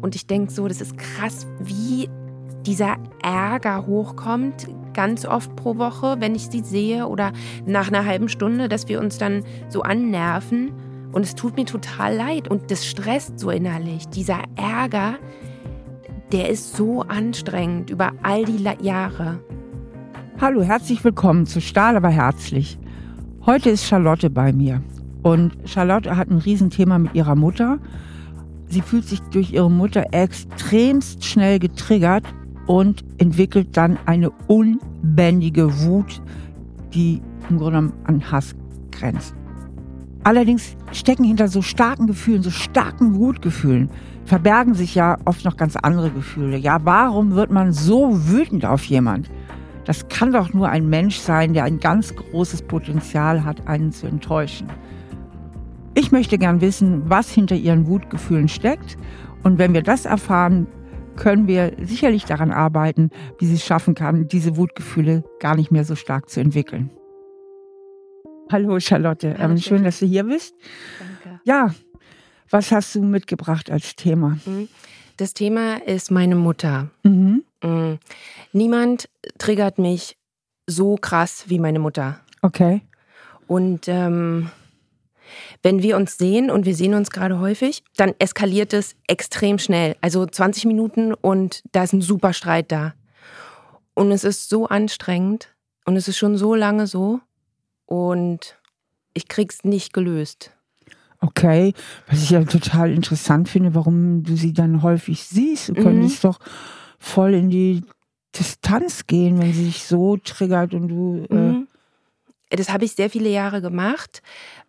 Und ich denke so, das ist krass, wie dieser Ärger hochkommt, ganz oft pro Woche, wenn ich sie sehe oder nach einer halben Stunde, dass wir uns dann so annerven. Und es tut mir total leid und das stresst so innerlich. Dieser Ärger, der ist so anstrengend über all die Jahre. Hallo, herzlich willkommen zu Stahl aber herzlich. Heute ist Charlotte bei mir. Und Charlotte hat ein Riesenthema mit ihrer Mutter. Sie fühlt sich durch ihre Mutter extremst schnell getriggert und entwickelt dann eine unbändige Wut, die im Grunde genommen an Hass grenzt. Allerdings stecken hinter so starken Gefühlen, so starken Wutgefühlen, verbergen sich ja oft noch ganz andere Gefühle. Ja, warum wird man so wütend auf jemand? Das kann doch nur ein Mensch sein, der ein ganz großes Potenzial hat, einen zu enttäuschen. Ich möchte gern wissen, was hinter ihren Wutgefühlen steckt. Und wenn wir das erfahren, können wir sicherlich daran arbeiten, wie sie es schaffen kann, diese Wutgefühle gar nicht mehr so stark zu entwickeln. Hallo Charlotte, Hallo, ähm, schön, dass du hier bist. Danke. Ja, was hast du mitgebracht als Thema? Mhm. Das Thema ist meine Mutter. Mhm. Mhm. Niemand triggert mich so krass wie meine Mutter. Okay. Und ähm, wenn wir uns sehen, und wir sehen uns gerade häufig, dann eskaliert es extrem schnell. Also 20 Minuten und da ist ein super Streit da. Und es ist so anstrengend und es ist schon so lange so und ich krieg's nicht gelöst. Okay, was ich ja total interessant finde, warum du sie dann häufig siehst. Du Mhm. könntest doch voll in die Distanz gehen, wenn sie sich so triggert und du. Äh, Mhm. Das habe ich sehr viele Jahre gemacht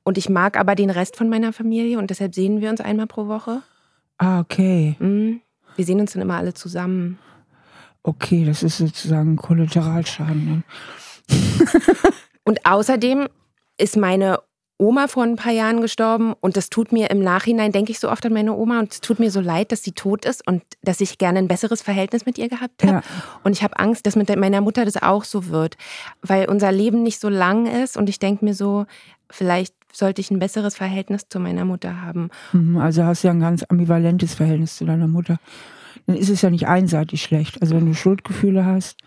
und ich mag aber den Rest von meiner Familie und deshalb sehen wir uns einmal pro Woche. ah, okay. Mhm. Wir sehen uns dann immer alle zusammen. Okay, das ist sozusagen ein Kollateralschaden. Ne? Und außerdem ist meine Oma vor ein paar Jahren gestorben und das tut mir im Nachhinein, denke ich so oft an meine Oma und es tut mir so leid, dass sie tot ist und dass ich gerne ein besseres Verhältnis mit ihr gehabt habe. Ja. Und ich habe Angst, dass mit meiner Mutter das auch so wird, weil unser Leben nicht so lang ist und ich denke mir so, vielleicht sollte ich ein besseres Verhältnis zu meiner Mutter haben. Mhm, Also hast du ja ein ganz ambivalentes Verhältnis zu deiner Mutter. Dann ist es ja nicht einseitig schlecht. Also wenn du Schuldgefühle hast,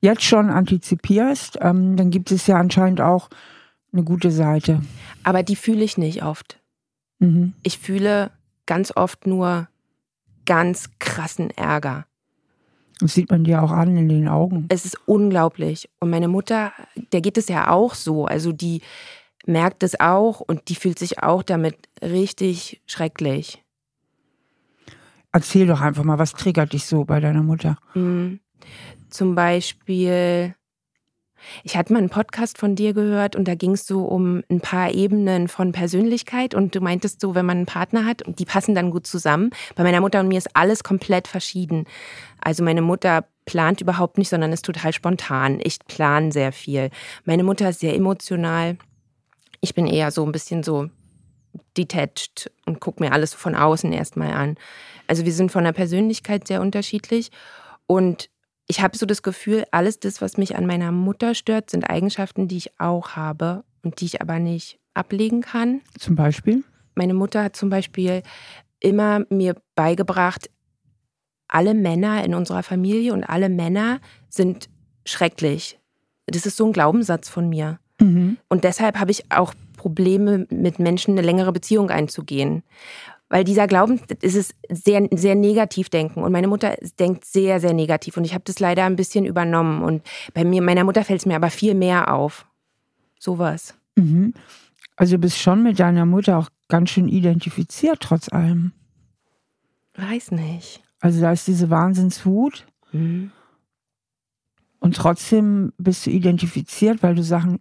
jetzt schon antizipierst, ähm, dann gibt es ja anscheinend auch eine gute Seite. Aber die fühle ich nicht oft. Mhm. Ich fühle ganz oft nur ganz krassen Ärger. Das sieht man dir auch an in den Augen. Es ist unglaublich. Und meine Mutter, der geht es ja auch so. Also die merkt es auch und die fühlt sich auch damit richtig schrecklich. Erzähl doch einfach mal, was triggert dich so bei deiner Mutter? Mhm. Zum Beispiel, ich hatte mal einen Podcast von dir gehört und da ging es so um ein paar Ebenen von Persönlichkeit und du meintest so, wenn man einen Partner hat die passen dann gut zusammen. Bei meiner Mutter und mir ist alles komplett verschieden. Also meine Mutter plant überhaupt nicht, sondern ist total spontan. Ich plane sehr viel. Meine Mutter ist sehr emotional. Ich bin eher so ein bisschen so detached und gucke mir alles von außen erstmal an. Also wir sind von der Persönlichkeit sehr unterschiedlich und ich habe so das Gefühl, alles das, was mich an meiner Mutter stört, sind Eigenschaften, die ich auch habe und die ich aber nicht ablegen kann. Zum Beispiel? Meine Mutter hat zum Beispiel immer mir beigebracht, alle Männer in unserer Familie und alle Männer sind schrecklich. Das ist so ein Glaubenssatz von mir. Mhm. Und deshalb habe ich auch Probleme, mit Menschen eine längere Beziehung einzugehen. Weil dieser Glauben, es ist sehr, sehr negativ denken. Und meine Mutter denkt sehr, sehr negativ. Und ich habe das leider ein bisschen übernommen. Und bei mir, meiner Mutter fällt es mir aber viel mehr auf. Sowas. Mhm. Also du bist schon mit deiner Mutter auch ganz schön identifiziert, trotz allem. Weiß nicht. Also da ist diese Wahnsinnswut Mhm. und trotzdem bist du identifiziert, weil du Sachen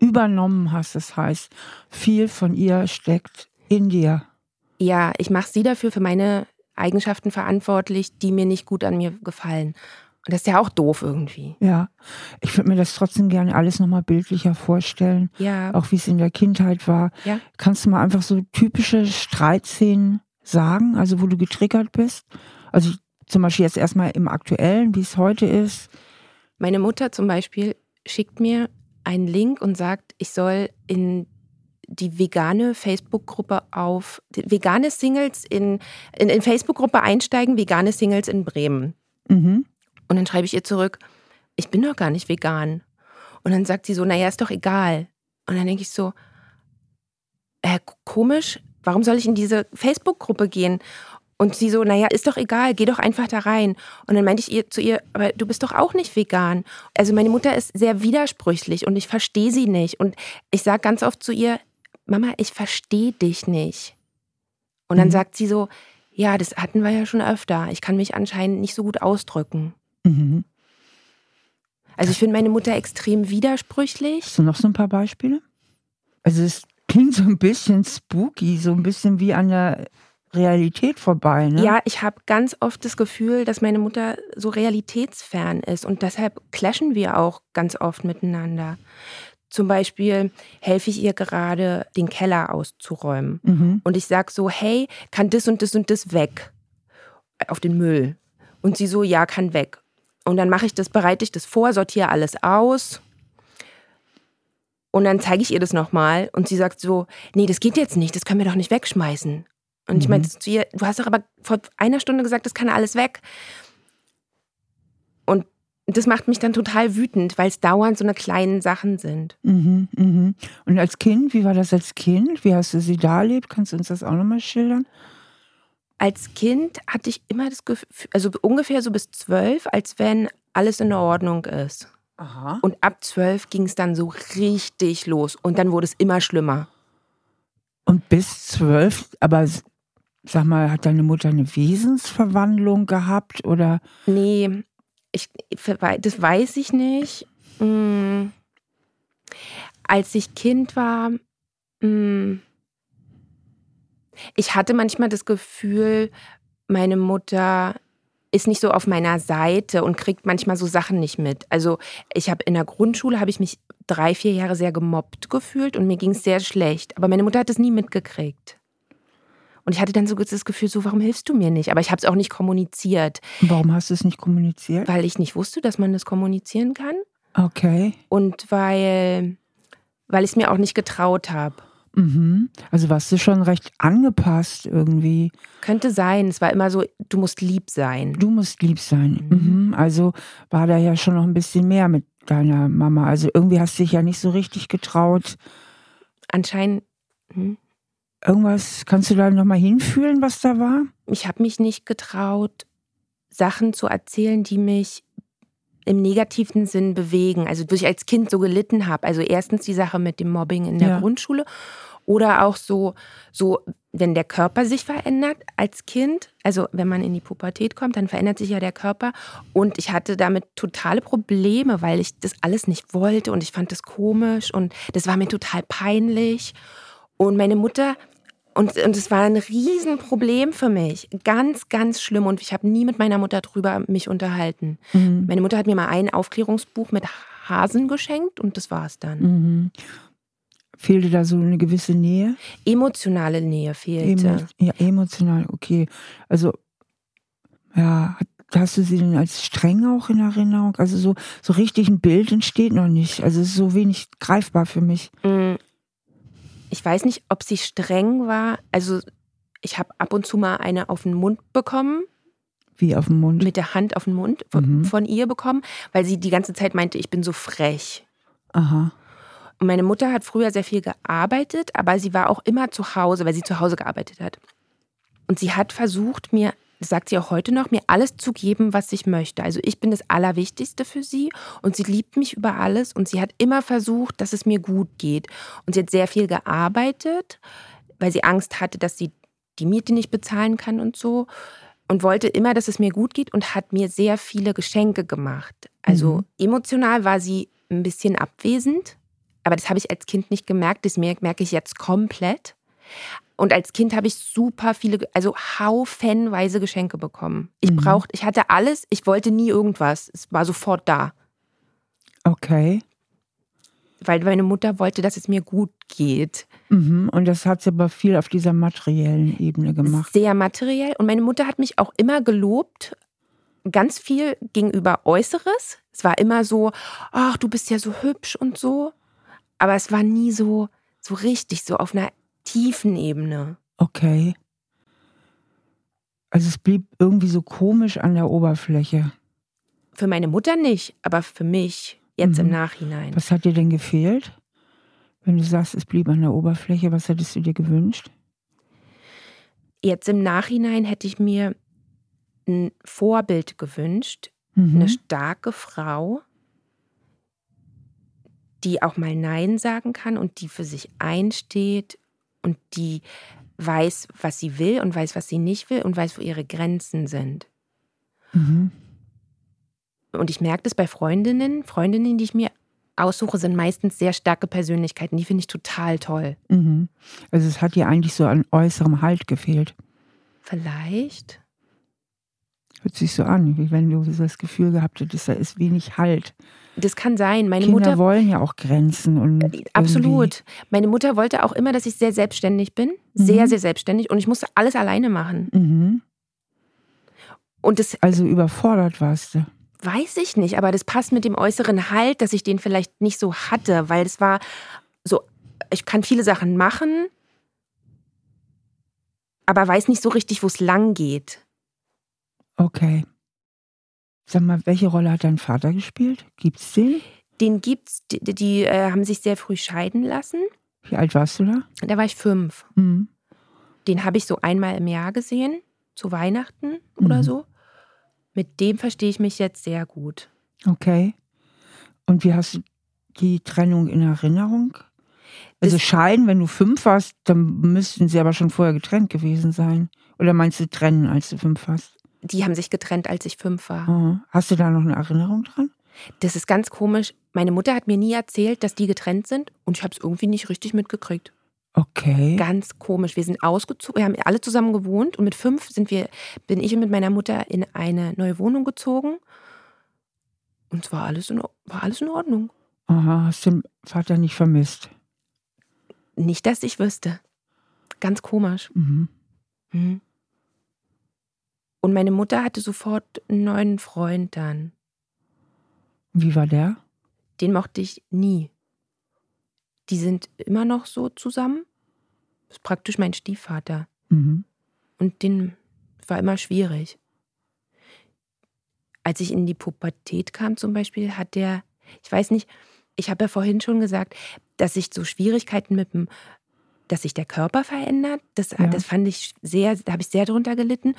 übernommen hast. Das heißt, viel von ihr steckt in dir. Ja, ich mache sie dafür für meine Eigenschaften verantwortlich, die mir nicht gut an mir gefallen. Und das ist ja auch doof irgendwie. Ja, ich würde mir das trotzdem gerne alles nochmal bildlicher vorstellen, Ja. auch wie es in der Kindheit war. Ja. Kannst du mal einfach so typische Streitszenen sagen, also wo du getriggert bist? Also zum Beispiel jetzt erstmal im Aktuellen, wie es heute ist. Meine Mutter zum Beispiel schickt mir einen Link und sagt, ich soll in die vegane Facebook-Gruppe auf, vegane Singles in, in, in Facebook-Gruppe einsteigen, vegane Singles in Bremen. Mhm. Und dann schreibe ich ihr zurück, ich bin doch gar nicht vegan. Und dann sagt sie so, naja, ist doch egal. Und dann denke ich so, äh, komisch, warum soll ich in diese Facebook-Gruppe gehen? Und sie so, naja, ist doch egal, geh doch einfach da rein. Und dann meinte ich ihr, zu ihr, aber du bist doch auch nicht vegan. Also meine Mutter ist sehr widersprüchlich und ich verstehe sie nicht. Und ich sage ganz oft zu ihr, Mama, ich verstehe dich nicht. Und dann Mhm. sagt sie so, ja, das hatten wir ja schon öfter. Ich kann mich anscheinend nicht so gut ausdrücken. Mhm. Also ich finde meine Mutter extrem widersprüchlich. Hast du noch so ein paar Beispiele? Also es klingt so ein bisschen spooky, so ein bisschen wie an der Realität vorbei, ne? Ja, ich habe ganz oft das Gefühl, dass meine Mutter so realitätsfern ist und deshalb clashen wir auch ganz oft miteinander. Zum Beispiel helfe ich ihr gerade, den Keller auszuräumen. Mhm. Und ich sage so, hey, kann das und das und das weg auf den Müll? Und sie so, ja, kann weg. Und dann mache ich das, bereite ich das vor, sortiere alles aus. Und dann zeige ich ihr das nochmal und sie sagt so, nee, das geht jetzt nicht, das können wir doch nicht wegschmeißen. Und ich Mhm. meinte zu ihr, du hast doch aber vor einer Stunde gesagt, das kann alles weg. Und das macht mich dann total wütend, weil es dauernd so eine kleinen Sachen sind. Mhm, mhm. Und als Kind, wie war das als Kind? Wie hast du sie da erlebt? Kannst du uns das auch nochmal schildern? Als Kind hatte ich immer das Gefühl, also ungefähr so bis zwölf, als wenn alles in Ordnung ist. Aha. Und ab zwölf ging es dann so richtig los und dann wurde es immer schlimmer. Und bis zwölf, aber sag mal, hat deine Mutter eine Wesensverwandlung gehabt oder? Nee, ich, das weiß ich nicht. Hm. Als ich Kind war, hm, ich hatte manchmal das Gefühl, meine Mutter ist nicht so auf meiner Seite und kriegt manchmal so Sachen nicht mit. Also ich habe in der Grundschule habe ich mich drei, vier Jahre sehr gemobbt gefühlt und mir ging es sehr schlecht. Aber meine Mutter hat es nie mitgekriegt. Und ich hatte dann so das Gefühl, so, warum hilfst du mir nicht? Aber ich habe es auch nicht kommuniziert, Warum hast du es nicht kommuniziert? weil ich nicht wusste, dass man das kommunizieren kann Okay. und weil, weil ich es mir auch nicht getraut habe. Mhm. Also warst du schon recht angepasst irgendwie. Könnte sein, es war immer so, du musst lieb sein. Du musst lieb sein. Mhm. Also war da ja schon noch ein bisschen mehr mit deiner Mama. Also irgendwie hast du dich ja nicht so richtig getraut. Anscheinend, hm, Irgendwas, kannst du da nochmal hinfühlen, was da war? ich habe mich nicht getraut, Sachen zu erzählen, die mich im negativen Sinn bewegen. Also, wo ich als Kind so gelitten habe. Also, erstens die Sache mit dem Mobbing in der Ja. Grundschule oder auch so, so, wenn der Körper sich verändert als Kind. Also, wenn man in die Pubertät kommt, dann verändert sich ja der Körper. Und ich hatte damit totale Probleme, weil ich das alles nicht wollte und ich fand das komisch und das war mir total peinlich. Und meine Mutter und, und es war ein Riesenproblem für mich. Ganz, ganz schlimm. Und ich habe nie mit meiner Mutter drüber mich unterhalten. Mhm. Meine Mutter hat mir mal ein Aufklärungsbuch mit Hasen geschenkt und das war's dann. Mhm. Fehlte da so eine gewisse Nähe? Emotionale Nähe fehlte. Emo ja, emotional, okay. Also, ja, hast du sie denn als streng auch in Erinnerung? Also so, so richtig ein Bild entsteht noch nicht. Also es ist so wenig greifbar für mich. Ich weiß nicht, ob sie streng war. Also ich habe ab und zu mal eine auf den Mund bekommen, Wie auf dem Mund. mit der Hand auf den Mund von, Mhm. von ihr bekommen, weil sie die ganze Zeit meinte, ich bin so frech. Aha. Und meine Mutter hat früher sehr viel gearbeitet, aber sie war auch immer zu Hause, weil sie zu Hause gearbeitet hat. Und sie hat versucht, mir, das sagt sie auch heute noch, mir alles zu geben, was ich möchte. Also ich bin das Allerwichtigste für sie und sie liebt mich über alles und sie hat immer versucht, dass es mir gut geht. Und sie hat sehr viel gearbeitet, weil sie Angst hatte, dass sie die Miete nicht bezahlen kann und so. Und wollte immer, dass es mir gut geht und hat mir sehr viele Geschenke gemacht. Also Mhm. emotional war sie ein bisschen abwesend, aber das habe ich als Kind nicht gemerkt. Das mer- merke ich jetzt komplett. Und als Kind habe ich super viele, also haufenweise Geschenke bekommen. Ich Mhm. brauchte, ich hatte alles, ich wollte nie irgendwas. Es war sofort da. Okay. Weil meine Mutter wollte, dass es mir gut geht. Mhm. Und das hat sie aber viel auf dieser materiellen Ebene gemacht. Sehr materiell. Und meine Mutter hat mich auch immer gelobt, ganz viel gegenüber Äußeres. Es war immer so, ach, du bist ja so hübsch und so. Aber es war nie so, So richtig, so auf einer tiefen Ebene. Okay. Also es blieb irgendwie so komisch an der Oberfläche. Für meine Mutter nicht, aber für mich jetzt Mhm. im Nachhinein. Was hat dir denn gefehlt? Wenn du sagst, es blieb an der Oberfläche, was hättest du dir gewünscht? Jetzt im Nachhinein hätte ich mir ein Vorbild gewünscht, Mhm. eine starke Frau, die auch mal Nein sagen kann und die für sich einsteht und die weiß, was sie will und weiß, was sie nicht will und weiß, wo ihre Grenzen sind. Mhm. Und ich merke das bei Freundinnen. Freundinnen, die ich mir aussuche, sind meistens sehr starke Persönlichkeiten. Die finde ich total toll. Mhm. Also es hat dir eigentlich so an äußerem Halt gefehlt. Vielleicht. Hört sich so an, wie wenn du das Gefühl gehabt hättest, da ist wenig Halt. Das kann sein. Meine Kinder Mutter. wollen ja auch Grenzen und irgendwie- Absolut. Meine Mutter wollte auch immer, dass ich sehr selbstständig bin. Sehr, Mhm. sehr selbstständig. Und ich musste alles alleine machen. Mhm. Und das Also überfordert warst du. weiß ich nicht, aber das passt mit dem äußeren Halt, dass ich den vielleicht nicht so hatte, weil es war so, ich kann viele Sachen machen, aber weiß nicht so richtig, wo es lang geht. Okay. Sag mal, welche Rolle hat dein Vater gespielt? Gibt's den? Den gibt's, die, die äh, haben sich sehr früh scheiden lassen. Wie alt warst du da? Da war ich fünf. Mhm. Den habe ich so einmal im Jahr gesehen, zu Weihnachten oder Mhm. so. Mit dem verstehe ich mich jetzt sehr gut. Okay. Und wie hast du die Trennung in Erinnerung? Also Das- scheiden, wenn du fünf warst, dann müssten sie aber schon vorher getrennt gewesen sein. Oder meinst du trennen, als du fünf warst? Die haben sich getrennt, als ich fünf war. Ah. Hast du da noch eine Erinnerung dran? Das ist ganz komisch. Meine Mutter hat mir nie erzählt, dass die getrennt sind und ich habe es irgendwie nicht richtig mitgekriegt. Okay. Ganz komisch. Wir sind ausgezogen, wir haben alle zusammen gewohnt und mit fünf sind wir, bin ich mit meiner Mutter in eine neue Wohnung gezogen und es war alles in, war alles in Ordnung. Aha, hast den Vater nicht vermisst? Nicht, dass ich wüsste. Ganz komisch. Mhm. Mhm. Und meine Mutter hatte sofort einen neuen Freund dann. Wie war der? Den mochte ich nie. Die sind immer noch so zusammen. Das ist praktisch mein Stiefvater. Mhm. Und den war immer schwierig. Als ich in die Pubertät kam zum Beispiel, hat der, ich weiß nicht, ich habe ja vorhin schon gesagt, dass ich so Schwierigkeiten mit dem, dass sich der Körper verändert, das, Ja. das fand ich sehr, da habe ich sehr drunter gelitten.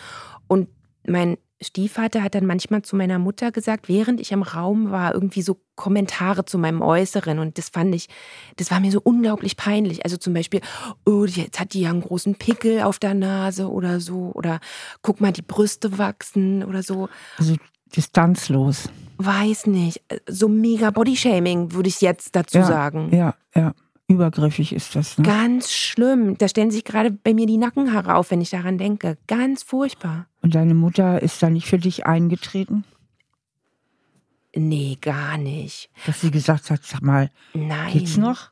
Und mein Stiefvater hat dann manchmal zu meiner Mutter gesagt, während ich im Raum war, irgendwie so Kommentare zu meinem Äußeren. Und das fand ich, das war mir so unglaublich peinlich. Also zum Beispiel, oh, jetzt hat die ja einen großen Pickel auf der Nase oder so. Oder guck mal, die Brüste wachsen oder so. Also distanzlos. Weiß nicht. So mega Bodyshaming, würde ich jetzt dazu Ja, sagen. Ja, ja. Übergriffig ist das. Ne? Ganz schlimm. Da stellen sich gerade bei mir die Nackenhaare auf, wenn ich daran denke. Ganz furchtbar. Und deine Mutter ist da nicht für dich eingetreten, Nee, gar nicht. dass sie gesagt hat, sag mal, Nein. geht's noch?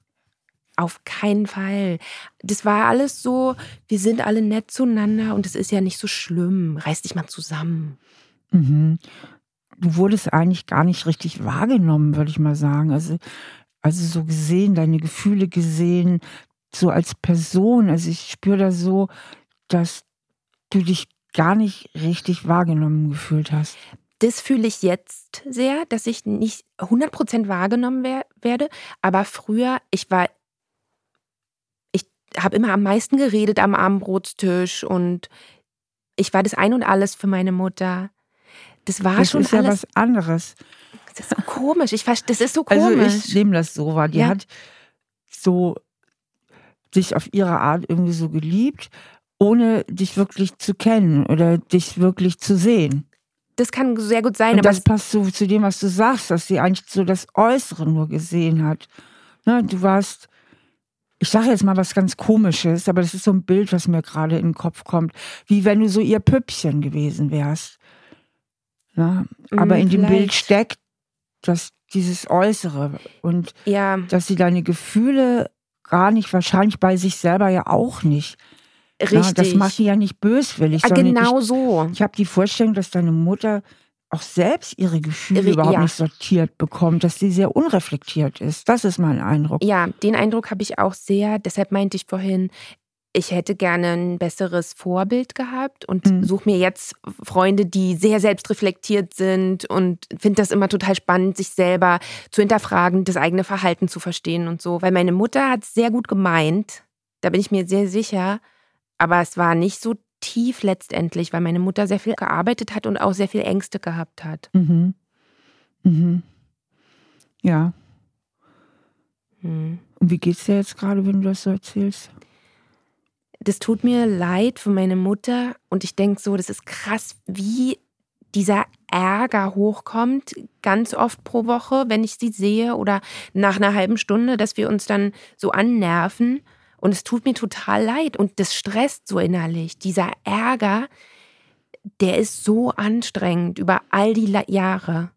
Auf keinen Fall. Das war alles so, wir sind alle nett zueinander und es ist ja nicht so schlimm. Reiß dich mal zusammen. Mhm. Du wurdest eigentlich gar nicht richtig wahrgenommen, würde ich mal sagen. Also, also so gesehen, deine Gefühle gesehen, so als Person. Also ich spüre da so, dass du dich gar nicht richtig wahrgenommen gefühlt hast. Das fühle ich jetzt sehr, dass ich nicht 100% wahrgenommen wer werde. Aber früher, ich war, ich habe immer am meisten geredet am Abendbrotstisch und ich war das Ein und Alles für meine Mutter. Das war Das schon ist ja alles. was anderes. Das ist so komisch. Ich, verste- das ist so komisch. Also ich nehme das so wahr. Die Ja. hat so dich auf ihre Art irgendwie so geliebt, ohne dich wirklich zu kennen oder dich wirklich zu sehen. das kann sehr gut sein, Und aber das passt so zu dem, was du sagst, dass sie eigentlich so das Äußere nur gesehen hat. Ne, du warst, ich sage jetzt mal was ganz Komisches, aber das ist so ein Bild, was mir gerade in den Kopf kommt, wie wenn du so ihr Püppchen gewesen wärst. Ne? Aber Mm, in dem Bild steckt das, dieses Äußere und ja, dass sie deine Gefühle gar nicht, wahrscheinlich bei sich selber ja auch nicht. richtig. Ja, das macht die ja nicht böswillig. ah, genau so. Ich, ich habe die Vorstellung, dass deine Mutter auch selbst ihre Gefühle überhaupt ja. nicht sortiert bekommt, dass sie sehr unreflektiert ist. Das ist mein Eindruck. Ja, den Eindruck habe ich auch sehr. Deshalb meinte ich vorhin, ich hätte gerne ein besseres Vorbild gehabt und Mhm. suche mir jetzt Freunde, die sehr selbstreflektiert sind und finde das immer total spannend, sich selber zu hinterfragen, das eigene Verhalten zu verstehen und so. Weil meine Mutter hat es sehr gut gemeint, da bin ich mir sehr sicher, aber es war nicht so tief letztendlich, weil meine Mutter sehr viel gearbeitet hat und auch sehr viel Ängste gehabt hat. Mhm. Mhm. Ja. Hm. Und wie geht's dir jetzt gerade, wenn du das so erzählst? Das tut mir leid für meine Mutter und ich denke so, das ist krass, wie dieser Ärger hochkommt, ganz oft pro Woche, wenn ich sie sehe oder nach einer halben Stunde, dass wir uns dann so annerven und es tut mir total leid und das stresst so innerlich. Dieser Ärger, der ist so anstrengend über all die Jahre.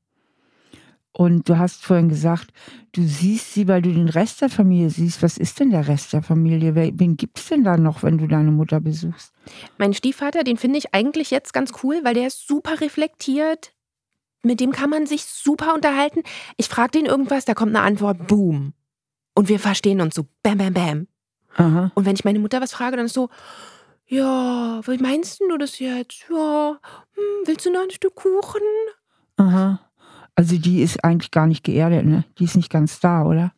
Und du hast vorhin gesagt, du siehst sie, weil du den Rest der Familie siehst. Was ist denn der Rest der Familie? Wen gibt es denn da noch, wenn du deine Mutter besuchst? Mein Stiefvater, den finde ich eigentlich jetzt ganz cool, weil der ist super reflektiert. Mit dem kann man sich super unterhalten. Ich frage den irgendwas, da kommt eine Antwort, boom. Und wir verstehen uns so, bam, bam, bam. Aha. Und wenn ich meine Mutter was frage, dann ist so, ja, wie meinst du das jetzt? Ja, hm, willst du noch ein Stück Kuchen? Aha. Also die ist eigentlich gar nicht geerdet, ne? Die ist nicht ganz da, oder?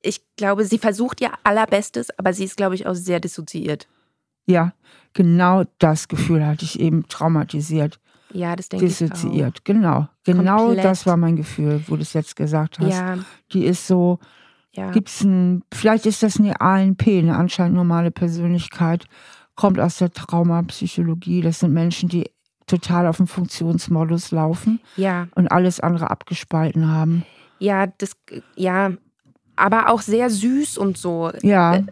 Ich glaube, sie versucht ihr allerbestes, aber sie ist, glaube ich, auch sehr dissoziiert. Ja, genau das Gefühl hatte ich eben traumatisiert, Ja, das denke ich auch. dissoziiert. Genau, genau Komplett. das war mein Gefühl, wo du es jetzt gesagt hast. Ja, Die ist so, ja. gibt's ein, vielleicht ist das eine ANP, eine anscheinend normale Persönlichkeit, kommt aus der Traumapsychologie. Das sind Menschen, die total auf dem Funktionsmodus laufen Ja, und alles andere abgespalten haben. ja, das, ja, aber auch sehr süß und so. Ja,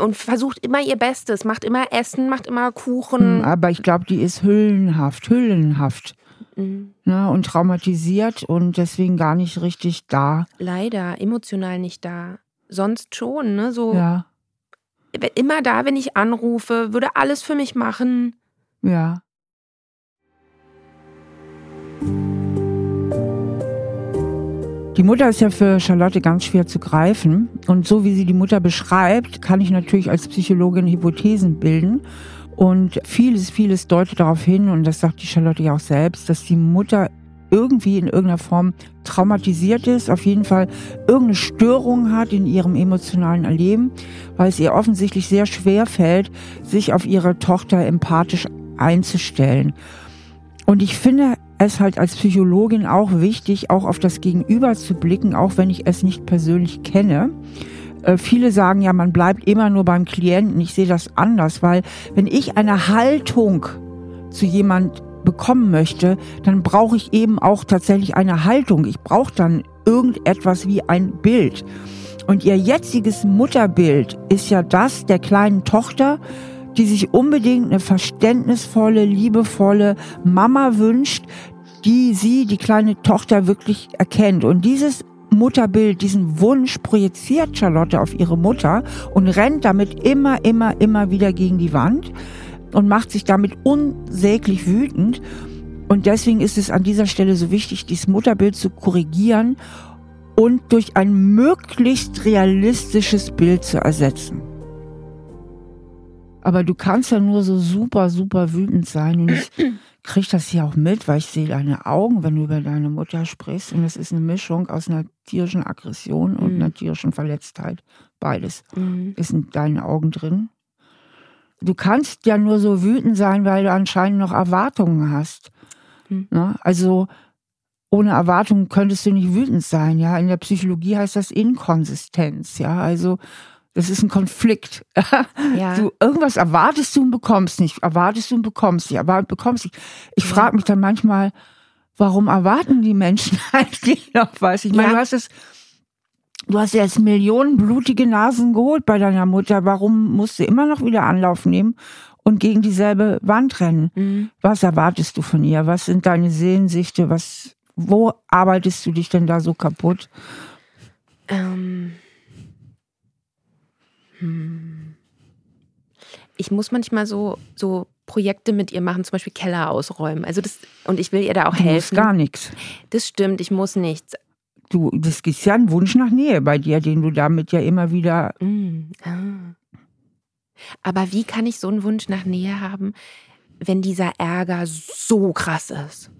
Und versucht immer ihr Bestes, macht immer Essen, macht immer hm, Kuchen. aber ich glaube, die ist hüllenhaft, hüllenhaft. Mhm. Ne, und traumatisiert und deswegen gar nicht richtig da. Leider, emotional nicht da. Sonst schon, ne? So Ja, immer da, wenn ich anrufe, würde alles für mich machen. ja. Die Mutter ist ja für Charlotte ganz schwer zu greifen. Und so wie sie die Mutter beschreibt, kann ich natürlich als Psychologin Hypothesen bilden. Und vieles, vieles deutet darauf hin, und das sagt die Charlotte ja auch selbst, dass die Mutter irgendwie in irgendeiner Form traumatisiert ist, auf jeden Fall irgendeine Störung hat in ihrem emotionalen Erleben, weil es ihr offensichtlich sehr schwer fällt, sich auf ihre Tochter empathisch einzustellen. Und ich finde es halt als Psychologin auch wichtig, auch auf das Gegenüber zu blicken, auch wenn ich es nicht persönlich kenne. Äh, viele sagen ja, man bleibt immer nur beim Klienten. Ich sehe das anders, weil wenn ich eine Haltung zu jemand bekommen möchte, dann brauche ich eben auch tatsächlich eine Haltung. Ich brauche dann irgendetwas wie ein Bild. Und ihr jetziges Mutterbild ist ja das der kleinen Tochter, die sich unbedingt eine verständnisvolle, liebevolle Mama wünscht, die sie, die kleine Tochter, wirklich erkennt. Und dieses Mutterbild, diesen Wunsch projiziert Charlotte auf ihre Mutter und rennt damit immer, immer, immer wieder gegen die Wand und macht sich damit unsäglich wütend. Und deswegen ist es an dieser Stelle so wichtig, dieses Mutterbild zu korrigieren und durch ein möglichst realistisches Bild zu ersetzen. Aber du kannst ja nur so super, super wütend sein. Und ich kriege das hier auch mit, weil ich sehe deine Augen, wenn du über deine Mutter sprichst. Und es ist eine Mischung aus einer tierischen Aggression und Mhm. einer tierischen Verletztheit. Beides Mhm. ist in deinen Augen drin. Du kannst ja nur so wütend sein, weil du anscheinend noch Erwartungen hast. Hm. Ne? Also ohne Erwartungen könntest du nicht wütend sein. Ja, in der Psychologie heißt das Inkonsistenz. Ja, also das ist ein Konflikt. Ja. Du irgendwas erwartest du und bekommst nicht, erwartest du und bekommst nicht, aber bekommst nicht. Ich Ja. frage mich dann manchmal, warum erwarten die Menschen eigentlich noch was? Ich meine, Ja. du hast es Du hast jetzt Millionen blutige Nasen geholt bei deiner Mutter. Warum musst du immer noch wieder Anlauf nehmen und gegen dieselbe Wand rennen? Mhm. Was erwartest du von ihr? Was sind deine Sehnsüchte? Was, wo arbeitest du dich denn da so kaputt? Ähm. Hm. Ich muss manchmal so, so Projekte mit ihr machen, zum Beispiel Keller ausräumen. Also das, und ich will ihr da auch Du helfen. gar nichts. Das stimmt, ich muss nichts. Du, das ist ja ein Wunsch nach Nähe bei dir, den du damit ja immer wieder. Mm, ah. Aber wie kann ich so einen Wunsch nach Nähe haben, wenn dieser Ärger so krass ist?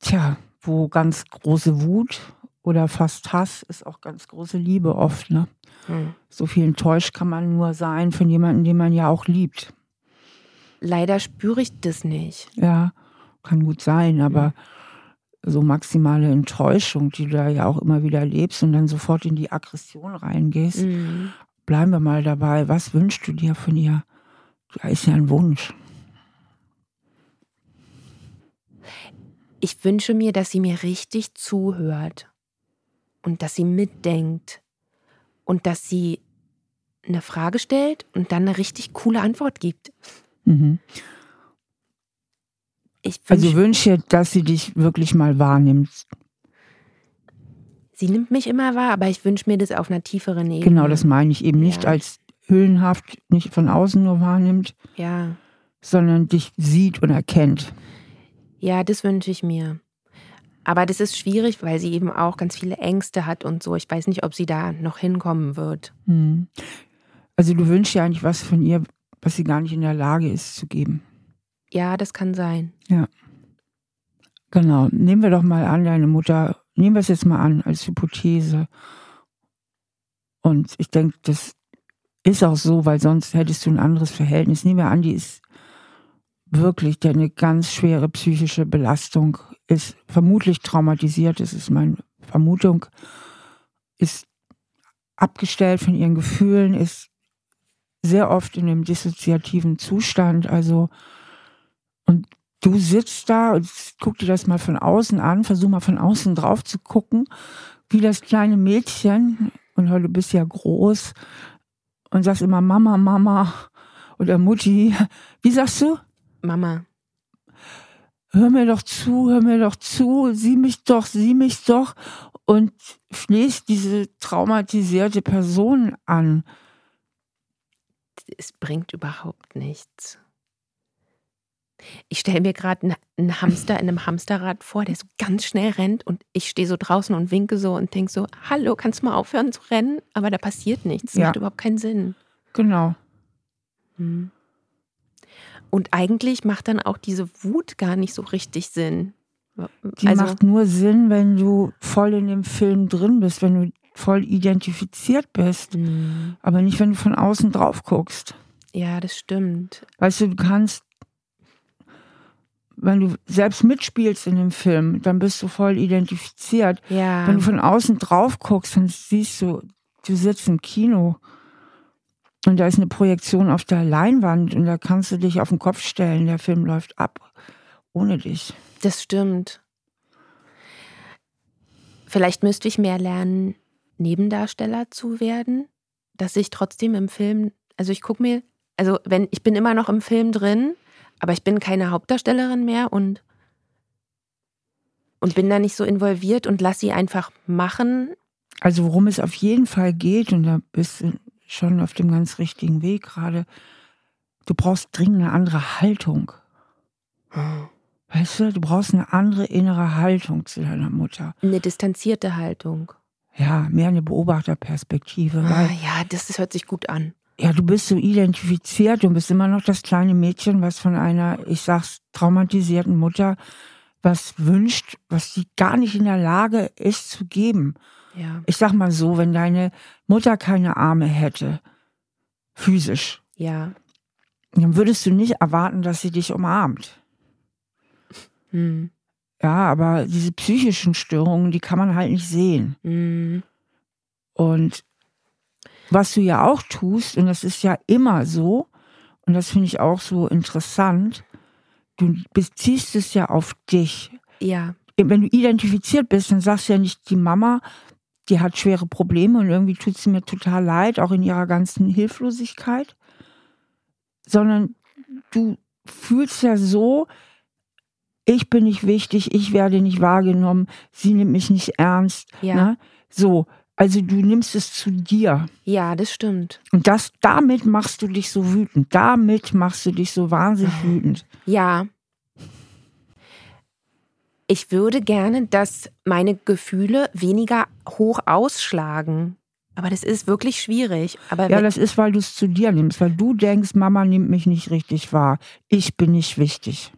Tja, wo ganz große Wut oder fast Hass ist auch ganz große Liebe oft, ne? Hm. So viel enttäuscht kann man nur sein von jemandem, den man ja auch liebt. Leider spüre ich das nicht. Ja, kann gut sein, aber so maximale Enttäuschung, die du da ja auch immer wieder lebst und dann sofort in die Aggression reingehst, Mm. bleiben wir mal dabei. Was wünschst du dir von ihr? Da ist ja ein Wunsch. Ich wünsche mir, dass sie mir richtig zuhört und dass sie mitdenkt und dass sie eine Frage stellt und dann eine richtig coole Antwort gibt. Mhm. Ich Also wünsch, wünsche, dass sie dich wirklich mal wahrnimmt. sie nimmt mich immer wahr, aber ich wünsche mir das auf einer tieferen Ebene. Genau, das meine ich eben nicht Ja. als hüllenhaft, nicht von außen nur wahrnimmt, Ja, sondern dich sieht und erkennt. ja, das wünsche ich mir. Aber das ist schwierig, weil sie eben auch ganz viele Ängste hat und so. Ich weiß nicht, ob sie da noch hinkommen wird. Mhm. Also du wünschst ja eigentlich was von ihr, was sie gar nicht in der Lage ist zu geben. Ja, das kann sein. Genau. Nehmen wir doch mal an, deine Mutter, nehmen wir es jetzt mal an als Hypothese. Und ich denke, das ist auch so, weil sonst hättest du ein anderes Verhältnis. Nehmen wir an, die ist wirklich hat eine ganz schwere psychische Belastung, ist vermutlich traumatisiert, das ist meine Vermutung, ist abgestellt von ihren Gefühlen, ist sehr oft in einem dissoziativen Zustand, also und du sitzt da und guck dir das mal von außen an, versuch mal von außen drauf zu gucken, wie das kleine Mädchen, und du bist ja groß, und sagst immer Mama, Mama oder Mutti. Wie sagst du? Mama, Hör mir doch zu, hör mir doch zu, sieh mich doch, sieh mich doch. Und flehst diese traumatisierte Person an. es bringt überhaupt nichts. Ich stelle mir gerade einen Hamster in einem Hamsterrad vor, der so ganz schnell rennt und ich stehe so draußen und winke so und denke so, hallo, kannst du mal aufhören zu rennen? Aber da passiert nichts. Das Ja. macht überhaupt keinen Sinn. Genau. Hm. Und eigentlich macht dann auch diese Wut gar nicht so richtig Sinn. Die also, macht nur Sinn, wenn du voll in dem Film drin bist, wenn du voll identifiziert bist. Hm. Aber nicht, wenn du von außen drauf guckst. ja, das stimmt. Weißt du, du kannst, wenn du selbst mitspielst in dem Film, dann bist du voll identifiziert. Ja, Wenn du von außen drauf guckst, dann siehst du, du sitzt im Kino und da ist eine Projektion auf der Leinwand und da kannst du dich auf den Kopf stellen. Der Film läuft ab ohne dich. das stimmt. Vielleicht müsste ich mehr lernen, Nebendarsteller zu werden, dass ich trotzdem im Film, also ich gucke mir, also wenn ich bin immer noch im Film drin, aber ich bin keine Hauptdarstellerin mehr und und bin da nicht so involviert und lass sie einfach machen. Also worum es auf jeden Fall geht, und da bist du schon auf dem ganz richtigen Weg gerade, du brauchst dringend eine andere Haltung. Weißt du, du brauchst eine andere innere Haltung zu deiner Mutter. Eine distanzierte Haltung. Ja, mehr eine Beobachterperspektive. Ah, ja, das, das hört sich gut an. ja, du bist so identifiziert, du bist immer noch das kleine Mädchen, was von einer, ich sag's, traumatisierten Mutter was wünscht, was sie gar nicht in der Lage ist zu geben. Ja, Ich sag mal so, wenn deine Mutter keine Arme hätte, physisch, ja. dann würdest du nicht erwarten, dass sie dich umarmt. Hm. Ja, aber diese psychischen Störungen, die kann man halt nicht sehen. Hm. Und was du ja auch tust, und das ist ja immer so, und das finde ich auch so interessant, du beziehst es ja auf dich. Ja, Wenn du identifiziert bist, dann sagst du ja nicht, die Mama, die hat schwere Probleme und irgendwie tut sie mir total leid, auch in ihrer ganzen Hilflosigkeit, sondern du fühlst ja so, ich bin nicht wichtig, ich werde nicht wahrgenommen, sie nimmt mich nicht ernst. ja. Ne? So, Also du nimmst es zu dir. Ja, das stimmt. Und das, damit machst du dich so wütend. Damit machst du dich so wahnsinnig wütend. Ja. Ich würde gerne, dass meine Gefühle weniger hoch ausschlagen. Aber das ist wirklich schwierig. Aber Ja, das ist, weil du es zu dir nimmst, weil du denkst, Mama nimmt mich nicht richtig wahr. Ich bin nicht wichtig.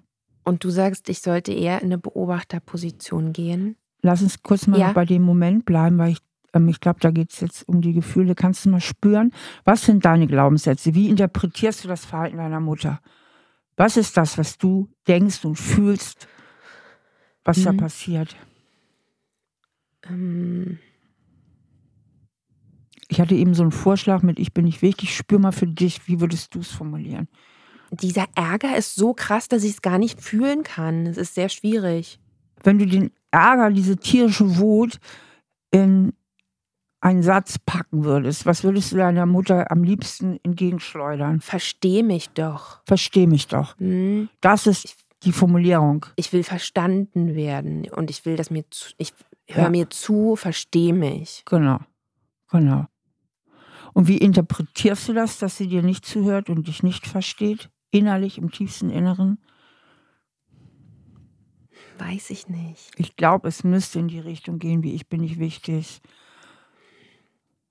und du sagst, ich sollte eher in eine Beobachterposition gehen. Lass uns kurz mal Ja. bei dem Moment bleiben, weil ich, ähm, ich glaube, da geht es jetzt um die Gefühle. Kannst du mal spüren, was sind deine Glaubenssätze? Wie interpretierst du das Verhalten deiner Mutter? Was ist das, was du denkst und fühlst, was da Mhm. passiert? Ähm, Ich hatte eben so einen Vorschlag mit Ich bin nicht wichtig, spür mal für dich, wie würdest du es formulieren? dieser Ärger ist so krass, dass ich es gar nicht fühlen kann. Es ist sehr schwierig. Wenn du den Ärger, diese tierische Wut in einen Satz packen würdest, was würdest du deiner Mutter am liebsten entgegenschleudern? Versteh mich doch. Versteh mich doch. Hm? Das ist die Formulierung. Ich will verstanden werden und ich will, dass mir zu, ich höre Ja. mir zu, versteh mich. Genau. Genau. Und wie interpretierst du das, dass sie dir nicht zuhört und dich nicht versteht? Innerlich, im tiefsten Inneren? Weiß ich nicht. Ich glaube, es müsste in die Richtung gehen, wie ich bin nicht wichtig.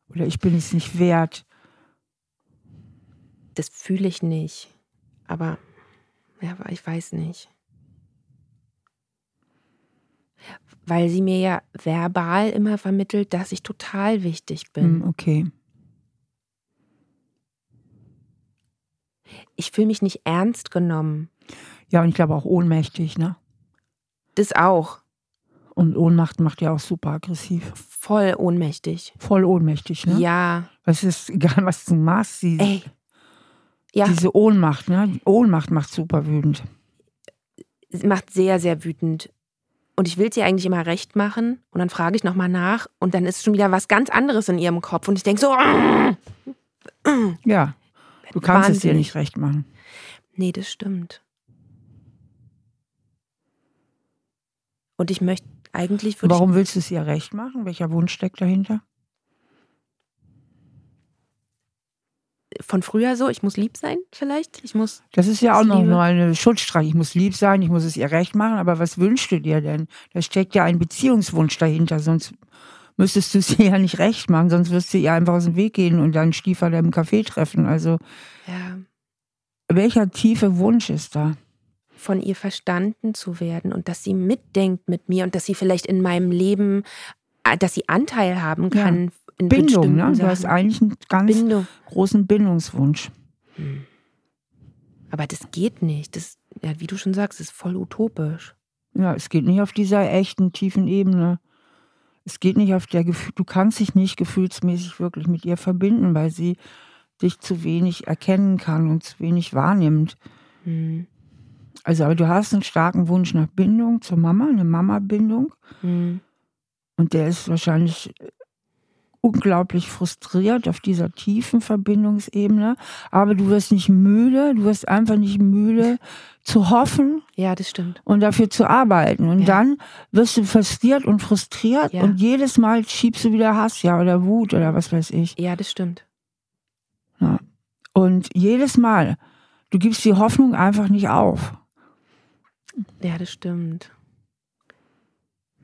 Oder ich bin es nicht wert. Das fühle ich nicht. Aber ja, aber ich weiß nicht. Weil sie mir ja verbal immer vermittelt, dass ich total wichtig bin. Hm, okay. Ich fühle mich nicht ernst genommen. Ja, und ich glaube auch ohnmächtig, ne? Das auch. Und Ohnmacht macht ja auch super aggressiv. Voll ohnmächtig. Voll ohnmächtig, ne? Ja. Es ist egal, was du machst, die, Ey. Ja, diese Ohnmacht, ne? Ohnmacht macht super wütend. macht sehr, sehr wütend. Und ich will es ihr eigentlich immer recht machen. Und dann frage ich nochmal nach. Und dann ist schon wieder was ganz anderes in ihrem Kopf. Und ich denke so, Ja. Du kannst es dir Wahnsinnig. nicht recht machen. nee, das stimmt. Und ich möchte, eigentlich Warum willst du es ihr recht machen? Welcher Wunsch steckt dahinter? Von früher so, ich muss lieb sein, vielleicht. Ich muss, Das ist ja auch noch nur eine Schutzstrafe. Ich muss lieb sein, ich muss es ihr recht machen, aber was wünschst du dir denn? Da steckt ja ein Beziehungswunsch dahinter, sonst müsstest du ihr ja nicht recht machen, sonst wirst du ihr einfach aus dem Weg gehen und dann Stiefel im Café treffen. Also ja, welcher tiefe Wunsch ist da? von ihr verstanden zu werden und dass sie mitdenkt mit mir und dass sie vielleicht in meinem Leben, äh, dass sie Anteil haben Ja. In Bindung, ne? Du Sachen. hast eigentlich einen ganz Bindung. großen Bindungswunsch. Aber das geht nicht. Das, ja, wie du schon sagst, ist voll utopisch. Ja, es geht nicht auf dieser echten, tiefen Ebene. Es geht nicht auf der Gefühl, du kannst dich nicht gefühlsmäßig wirklich mit ihr verbinden, weil sie dich zu wenig erkennen kann und zu wenig wahrnimmt. Hm. Also, aber du hast einen starken Wunsch nach Bindung zur Mama, eine Mama-Bindung. Hm. Und der ist wahrscheinlich unglaublich frustriert auf dieser tiefen Verbindungsebene. Aber du wirst nicht müde, du wirst einfach nicht müde zu hoffen Ja, das stimmt. und dafür zu arbeiten. Und Ja. dann wirst du frustriert und frustriert Ja. und jedes Mal schiebst du wieder Hass, ja, oder Wut oder was weiß ich. Ja, das stimmt. Und jedes Mal, du gibst die Hoffnung einfach nicht auf. Ja, das stimmt.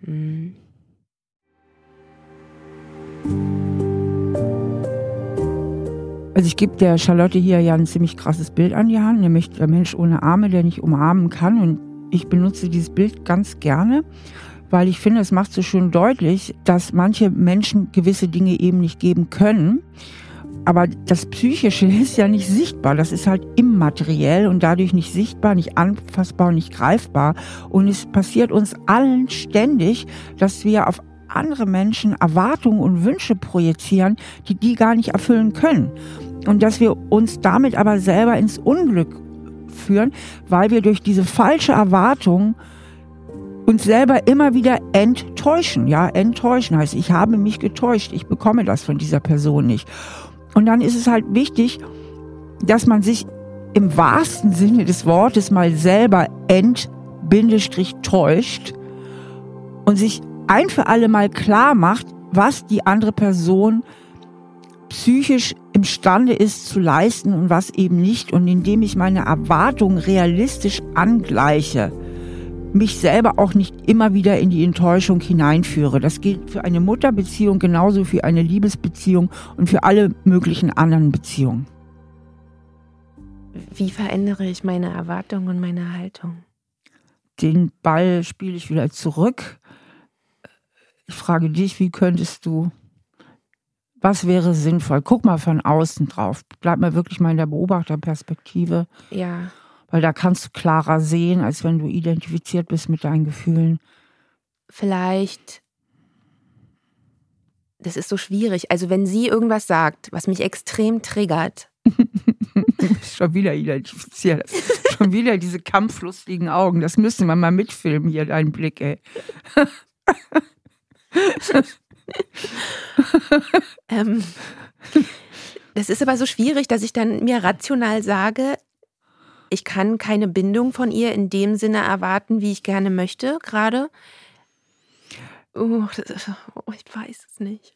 Hm. Also ich gebe der Charlotte hier ja ein ziemlich krasses Bild an die Hand, nämlich der Mensch ohne Arme, der nicht umarmen kann. Und ich benutze dieses Bild ganz gerne, weil ich finde, es macht so schön deutlich, dass manche Menschen gewisse Dinge eben nicht geben können. Aber das Psychische ist ja nicht sichtbar. Das ist halt immateriell und dadurch nicht sichtbar, nicht anfassbar und nicht greifbar. Und es passiert uns allen ständig, dass wir auf andere Menschen Erwartungen und Wünsche projizieren, die die gar nicht erfüllen können. Und dass wir uns damit aber selber ins Unglück führen, weil wir durch diese falsche Erwartung uns selber immer wieder enttäuschen. Ja, enttäuschen heißt, ich habe mich getäuscht, ich bekomme das von dieser Person nicht. Und dann ist es halt wichtig, dass man sich im wahrsten Sinne des Wortes mal selber ent-täuscht und sich ein für alle Mal klar macht, was die andere Person psychisch imstande ist zu leisten und was eben nicht. Und indem ich meine Erwartungen realistisch angleiche, mich selber auch nicht immer wieder in die Enttäuschung hineinführe. Das gilt für eine Mutterbeziehung genauso für eine Liebesbeziehung und für alle möglichen anderen Beziehungen. Wie verändere ich meine Erwartungen und meine Haltung? Den Ball spiele ich wieder zurück. Ich frage dich, wie könntest du, was wäre sinnvoll? Guck mal von außen drauf. Bleib mal wirklich mal in der Beobachterperspektive. Ja. Weil da kannst du klarer sehen, als wenn du identifiziert bist mit deinen Gefühlen. Vielleicht, das ist so schwierig. Also wenn sie irgendwas sagt, was mich extrem triggert. Schon wieder identifiziert. Schon wieder diese kampflustigen Augen. Das müssen wir mal mitfilmen hier, dein Blick, ey. ähm, das ist aber so schwierig, dass ich dann mir rational sage, ich kann keine Bindung von ihr in dem Sinne erwarten, wie ich gerne möchte, gerade. Oh, oh, ich weiß es nicht.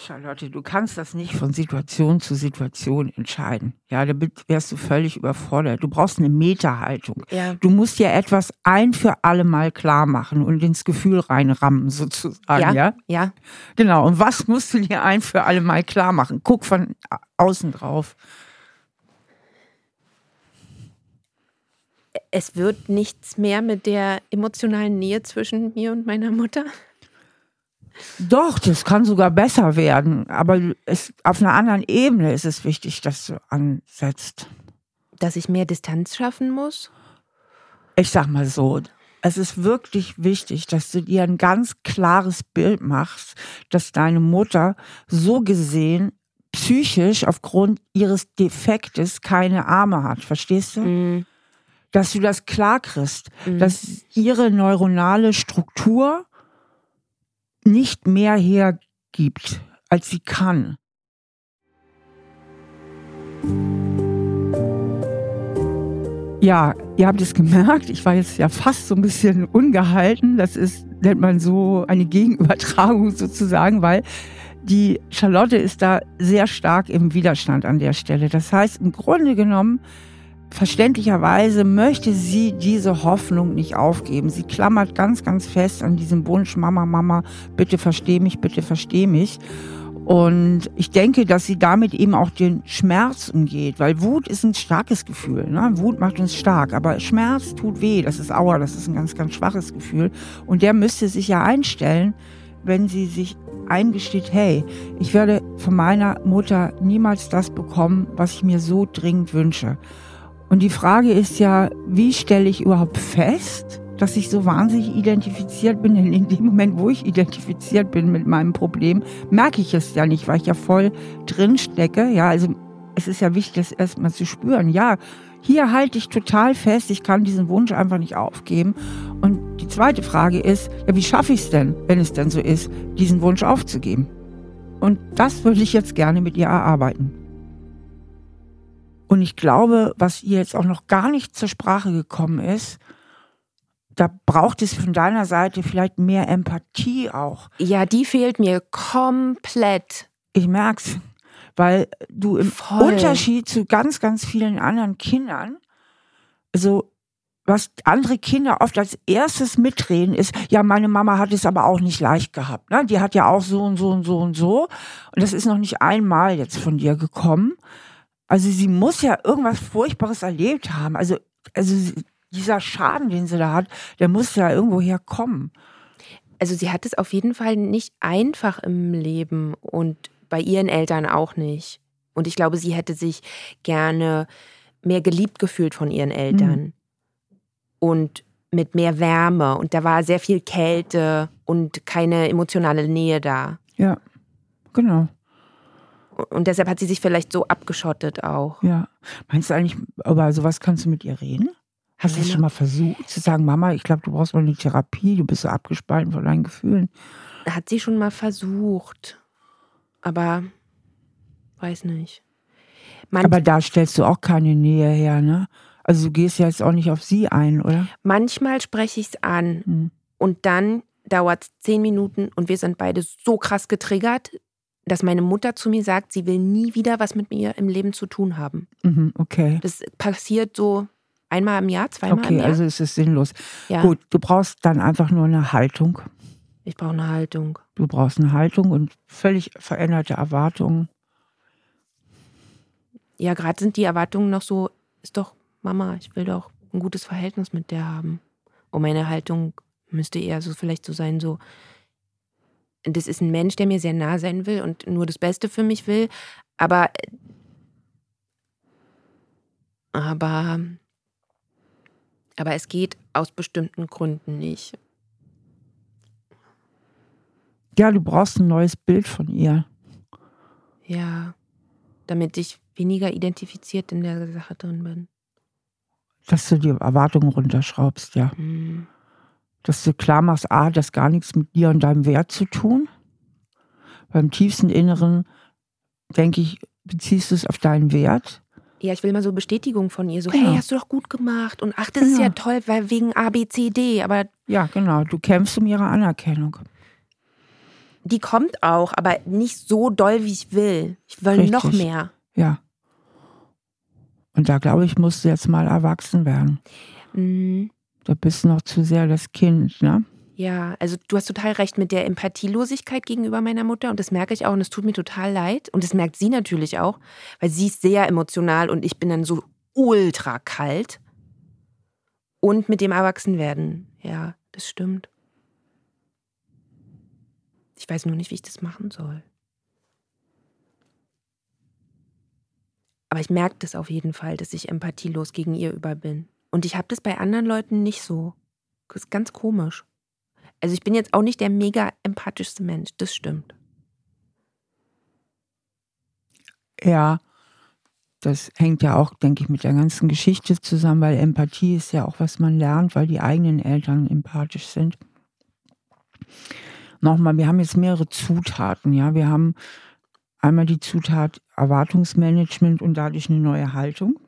Charlotte, du kannst das nicht von Situation zu Situation entscheiden. Ja, damit wärst du völlig überfordert. Du brauchst eine Meta-Haltung. Ja. Du musst dir etwas ein für alle Mal klar machen und ins Gefühl reinrammen, sozusagen. Ja, ja, ja. Genau. Und was musst du dir ein für alle Mal klar machen? Guck von außen drauf. Es wird nichts mehr mit der emotionalen Nähe zwischen mir und meiner Mutter. Doch, das kann sogar besser werden. Aber es, auf einer anderen Ebene ist es wichtig, dass du ansetzt. Dass ich mehr Distanz schaffen muss? Ich sag mal so, es ist wirklich wichtig, dass du dir ein ganz klares Bild machst, dass deine Mutter so gesehen psychisch aufgrund ihres Defektes keine Arme hat. Verstehst du? Mm. Dass du das klar kriegst, mm. dass ihre neuronale Struktur nicht mehr hergibt, als sie kann. Ja, ihr habt es gemerkt, ich war jetzt ja fast so ein bisschen ungehalten. Das ist, nennt man so eine Gegenübertragung sozusagen, weil die Charlotte ist da sehr stark im Widerstand an der Stelle. Das heißt, im Grunde genommen Verständlicherweise möchte sie diese Hoffnung nicht aufgeben. Sie klammert ganz, ganz fest an diesem Wunsch, Mama, Mama, bitte versteh mich, bitte versteh mich. Und ich denke, dass sie damit eben auch den Schmerz umgeht, weil Wut ist ein starkes Gefühl. Ne? Wut macht uns stark, aber Schmerz tut weh. Das ist Aua, das ist ein ganz, ganz schwaches Gefühl. Und der müsste sich ja einstellen, wenn sie sich eingesteht, hey, ich werde von meiner Mutter niemals das bekommen, was ich mir so dringend wünsche. Und die Frage ist ja, wie stelle ich überhaupt fest, dass ich so wahnsinnig identifiziert bin? Denn in dem Moment, wo ich identifiziert bin mit meinem Problem, merke ich es ja nicht, weil ich ja voll drin stecke. Ja, also es ist ja wichtig, das erstmal zu spüren. Ja, hier halte ich total fest, ich kann diesen Wunsch einfach nicht aufgeben. Und die zweite Frage ist, ja, wie schaffe ich es denn, wenn es denn so ist, diesen Wunsch aufzugeben? Und das würde ich jetzt gerne mit ihr erarbeiten. Und ich glaube, was ihr jetzt auch noch gar nicht zur Sprache gekommen ist, da braucht es von deiner Seite vielleicht mehr Empathie auch. Ja, die fehlt mir komplett. Ich merk's, weil du im Voll. Unterschied zu ganz, ganz vielen anderen Kindern, also was andere Kinder oft als erstes mitreden, ist, ja, meine Mama hat es aber auch nicht leicht gehabt. Ne? Die hat ja auch so und so und so und so. Und das ist noch nicht einmal jetzt von dir gekommen. Also sie muss ja irgendwas Furchtbares erlebt haben. Also, also dieser Schaden, den sie da hat, der muss ja irgendwo herkommen. Also sie hat es auf jeden Fall nicht einfach im Leben und bei ihren Eltern auch nicht. Und ich glaube, sie hätte sich gerne mehr geliebt gefühlt von ihren Eltern. Mhm. Und mit mehr Wärme. Und da war sehr viel Kälte und keine emotionale Nähe da. Ja, genau. Und deshalb hat sie sich vielleicht so abgeschottet auch. Ja. Meinst du eigentlich, über sowas kannst du mit ihr reden? Hast du es schon mal versucht zu sagen, Mama, ich glaube, du brauchst mal eine Therapie, du bist so abgespalten von deinen Gefühlen? Hat sie schon mal versucht. Aber weiß nicht. Manch aber da stellst du auch keine Nähe her, ne? Also du gehst ja jetzt auch nicht auf sie ein, oder? Manchmal spreche ich es an. Hm. Und dann dauert es zehn Minuten und wir sind beide so krass getriggert, dass meine Mutter zu mir sagt, sie will nie wieder was mit mir im Leben zu tun haben. Mhm, okay. Das passiert so einmal im Jahr, zweimal Okay, im Jahr. also es ist sinnlos. ja, Gut, du brauchst dann einfach nur eine Haltung. ich brauche eine Haltung. Du brauchst eine Haltung und völlig veränderte Erwartungen. Ja, gerade sind die Erwartungen noch so, ist doch Mama, ich will doch ein gutes Verhältnis mit der haben. Und meine Haltung müsste eher so vielleicht so sein, so, das ist ein Mensch, der mir sehr nah sein will und nur das Beste für mich will, aber aber aber es geht aus bestimmten Gründen nicht. Ja, du brauchst ein neues Bild von ihr. Ja, damit ich weniger identifiziert in der Sache drin bin. Dass du die Erwartungen runterschraubst, ja. Hm. Dass du klar machst, A, das gar nichts mit dir und deinem Wert zu tun. Beim tiefsten Inneren, denke ich, beziehst du es auf deinen Wert. Ja, ich will mal so Bestätigung von ihr. So, Genau. hey, hast du doch gut gemacht. Und ach, das ist Genau. ja toll, weil wegen A, B, C, D. Aber Ja, genau. Du kämpfst um ihre Anerkennung. die kommt auch, aber nicht so doll, wie ich will. Ich will Richtig. noch mehr. Ja. Und da glaube ich, musst du jetzt mal erwachsen werden. Mhm. Da bist noch zu sehr das Kind, ne? Ja, also du hast total recht mit der Empathielosigkeit gegenüber meiner Mutter und das merke ich auch und es tut mir total leid und das merkt sie natürlich auch, weil sie ist sehr emotional und ich bin dann so ultra kalt. Und mit dem Erwachsenwerden, ja, das stimmt. Ich weiß nur nicht, wie ich das machen soll. Aber ich merke das auf jeden Fall, dass ich empathielos gegen ihr über bin. Und ich habe das bei anderen Leuten nicht so. Das ist ganz komisch. Also ich bin jetzt auch nicht der mega empathischste Mensch, das stimmt. Ja, das hängt ja auch, denke ich, mit der ganzen Geschichte zusammen, weil Empathie ist ja auch, was man lernt, weil die eigenen Eltern empathisch sind. Nochmal, wir haben jetzt mehrere Zutaten, ja. Wir haben einmal die Zutat Erwartungsmanagement und dadurch eine neue Haltung.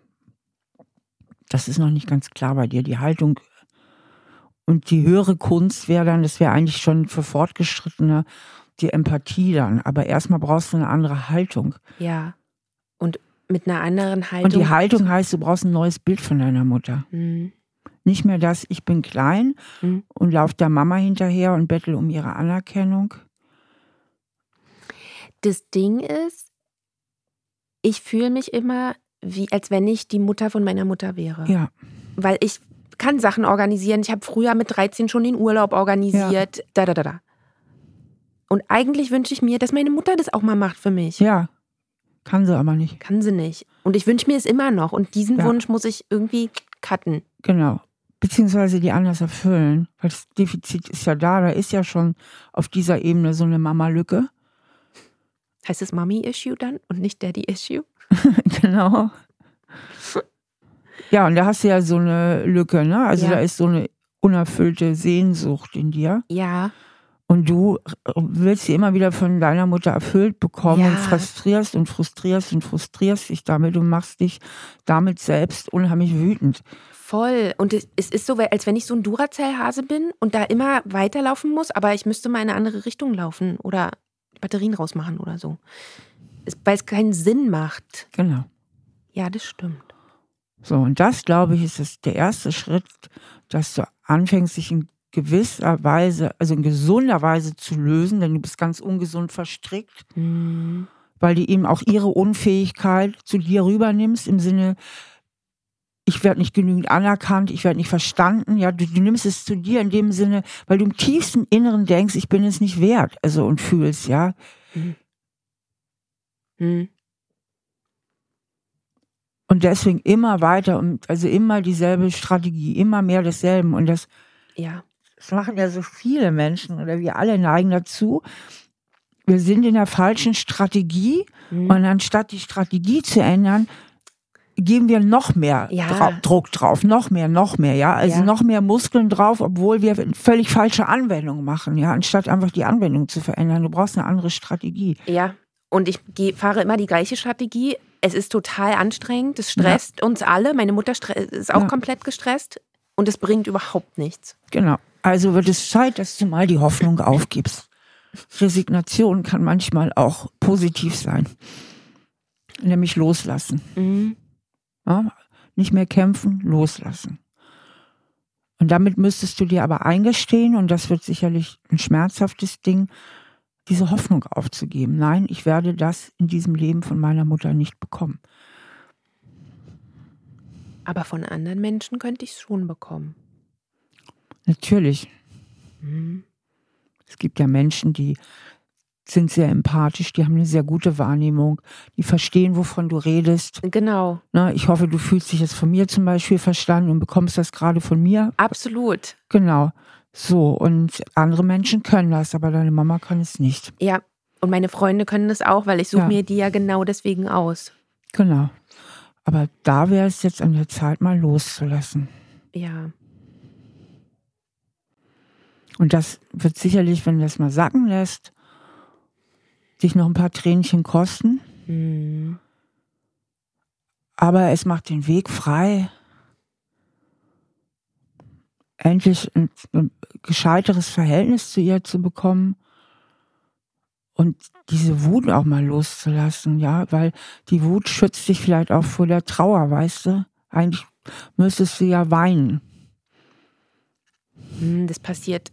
Das ist noch nicht ganz klar bei dir. Die Haltung und die höhere Kunst wäre dann, das wäre eigentlich schon für Fortgeschrittene, die Empathie dann. Aber erstmal brauchst du eine andere Haltung. Ja. Und mit einer anderen Haltung. Und die Haltung heißt, du brauchst ein neues Bild von deiner Mutter. Hm, Nicht mehr das, ich bin klein hm. und laufe der Mama hinterher und bettel um ihre Anerkennung. Das Ding ist, ich fühle mich immer wie, als wenn ich die Mutter von meiner Mutter wäre. Ja, Weil ich kann Sachen organisieren. Ich habe früher mit 13 schon den Urlaub organisiert. Da, da, da, da. Und eigentlich wünsche ich mir, dass meine Mutter das auch mal macht für mich. ja. Kann sie aber nicht. Kann sie nicht. Und ich wünsche mir es immer noch. Und diesen Ja. Wunsch muss ich irgendwie cutten. Genau. Beziehungsweise die anders erfüllen. Weil das Defizit ist ja da. Da ist ja schon auf dieser Ebene so eine Mama-Lücke. Heißt es Mommy-Issue dann und nicht Daddy-Issue? genau. Ja, und da hast du ja so eine Lücke, ne? Also Ja. da ist so eine unerfüllte Sehnsucht in dir. Ja. Und du willst sie immer wieder von deiner Mutter erfüllt bekommen Ja. und frustrierst und frustrierst und frustrierst dich damit und machst dich damit selbst unheimlich wütend. Voll. Und es, ist so, als wenn ich so ein Duracell-Hase bin und da immer weiterlaufen muss, aber ich müsste mal in eine andere Richtung laufen oder Batterien rausmachen oder so. Weil es keinen Sinn macht. Genau. Ja, das stimmt. So, und das, glaube ich, ist das der erste Schritt, dass du anfängst, dich in gewisser Weise, also in gesunder Weise zu lösen, denn du bist ganz ungesund verstrickt, Hm. weil du eben auch ihre Unfähigkeit zu dir rübernimmst, im Sinne, ich werde nicht genügend anerkannt, ich werde nicht verstanden. Ja, du, du nimmst es zu dir in dem Sinne, weil du im tiefsten Inneren denkst, ich bin es nicht wert, also und fühlst, ja. Hm. Und deswegen immer weiter und also immer dieselbe Strategie, immer mehr desselben. Und das, Ja. das machen ja so viele Menschen oder wir alle neigen dazu. Wir sind in der falschen Strategie Hm. und anstatt die Strategie zu ändern, geben wir noch mehr Ja. drau Druck drauf, noch mehr, noch mehr, ja, also Ja. noch mehr Muskeln drauf, obwohl wir völlig falsche Anwendungen machen, ja, anstatt einfach die Anwendung zu verändern. Du brauchst eine andere Strategie. Ja. Und ich geh, fahre immer die gleiche Strategie. Es ist total anstrengend. Es stresst uns alle. Meine Mutter ist auch Ja. komplett gestresst. Und es bringt überhaupt nichts. Genau. Also wird es Zeit, dass du mal die Hoffnung aufgibst. Resignation kann manchmal auch positiv sein. Nämlich loslassen. Mhm. Ja, nicht mehr kämpfen, loslassen. Und damit müsstest du dir aber eingestehen, und das wird sicherlich ein schmerzhaftes Ding, diese Hoffnung aufzugeben. Nein, ich werde das in diesem Leben von meiner Mutter nicht bekommen. Aber von anderen Menschen könnte ich es schon bekommen. Natürlich. Mhm. Es gibt ja Menschen, die sind sehr empathisch, die haben eine sehr gute Wahrnehmung, die verstehen, wovon du redest. Genau. Na, ich hoffe, du fühlst dich jetzt von mir zum Beispiel verstanden und bekommst das gerade von mir. Absolut. Genau. So, und andere Menschen können das, aber deine Mama kann es nicht. Ja. Und meine Freunde können das auch, weil ich suche Ja. mir die ja genau deswegen aus. Genau. Aber da wäre es jetzt an der Zeit, mal loszulassen. Ja. Und das wird sicherlich, wenn du das mal sacken lässt, dich noch ein paar Tränchen kosten. Mhm. Aber es macht den Weg frei, endlich ein, ein gescheiteres Verhältnis zu ihr zu bekommen und diese Wut auch mal loszulassen, ja, weil die Wut schützt dich vielleicht auch vor der Trauer, weißt du? Eigentlich müsstest du ja weinen. Hm, Das passiert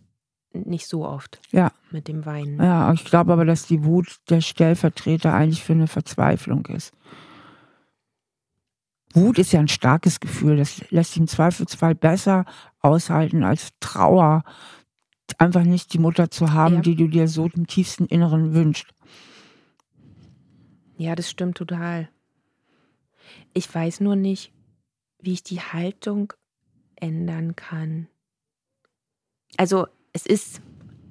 nicht so oft Ja, mit dem Weinen. ja, ich glaube aber, dass die Wut der Stellvertreter eigentlich für eine Verzweiflung ist. Wut ist ja ein starkes Gefühl, das lässt sich im Zweifelsfall besser aushalten als Trauer, einfach nicht die Mutter zu haben, Ja. die du dir so im tiefsten Inneren wünschst. Ja, das stimmt total. Ich weiß nur nicht, wie ich die Haltung ändern kann. Also, es ist